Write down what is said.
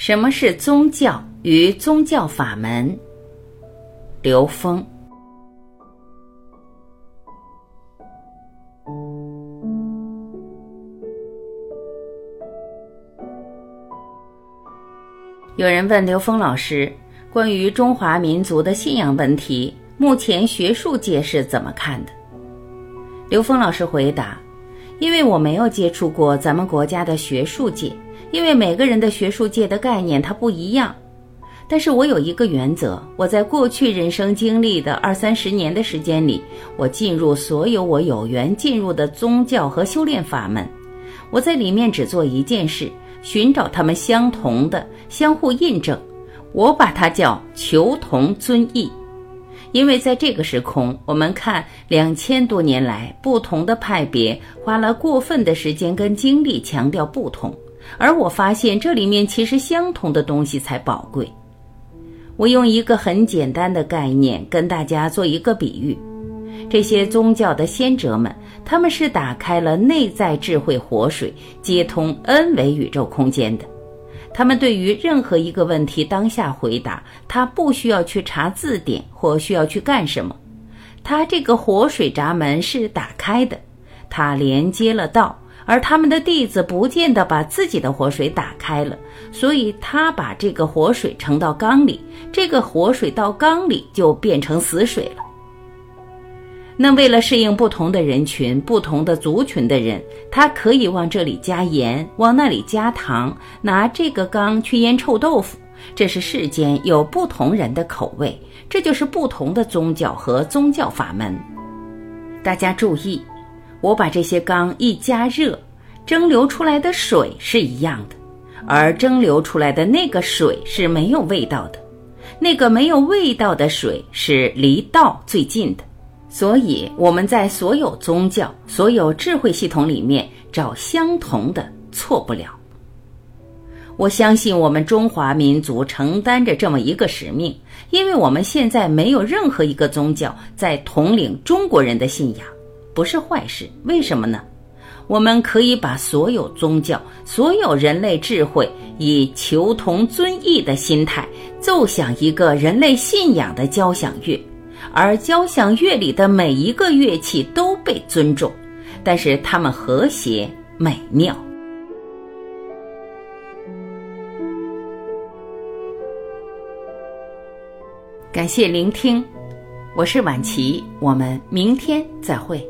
什么是宗教与宗教法门？刘峰。有人问刘峰老师，关于中华民族的信仰问题，目前学术界是怎么看的？刘峰老师回答：“因为我没有接触过咱们国家的学术界。”因为每个人的学术界的概念它不一样，但是我有一个原则：我在过去人生经历的二三十年的时间里，我进入所有我有缘进入的宗教和修炼法门，我在里面只做一件事：寻找他们相同的、相互印证。我把它叫求同尊异。因为在这个时空，我们看两千多年来，不同的派别花了过分的时间跟精力强调不同。而我发现，这里面其实相同的东西才宝贵。我用一个很简单的概念跟大家做一个比喻：这些宗教的先哲们，他们是打开了内在智慧活水，接通 n 维宇宙空间的。他们对于任何一个问题当下回答，他不需要去查字典或需要去干什么，他这个活水闸门是打开的，它连接了道。而他们的弟子不见得把自己的活水打开了，所以他把这个活水盛到缸里，这个活水到缸里就变成死水了。那为了适应不同的人群、不同的族群的人，他可以往这里加盐，往那里加糖，拿这个缸去腌臭豆腐。这是世间有不同人的口味，这就是不同的宗教和宗教法门。大家注意。我把这些缸一加热，蒸馏出来的水是一样的，而蒸馏出来的那个水是没有味道的，那个没有味道的水是离道最近的。所以我们在所有宗教、所有智慧系统里面找相同的，错不了。我相信我们中华民族承担着这么一个使命，因为我们现在没有任何一个宗教在统领中国人的信仰。不是坏事，为什么呢？我们可以把所有宗教、所有人类智慧，以求同尊异的心态奏响一个人类信仰的交响乐，而交响乐里的每一个乐器都被尊重，但是它们和谐美妙。感谢聆听，我是婉琪，我们明天再会。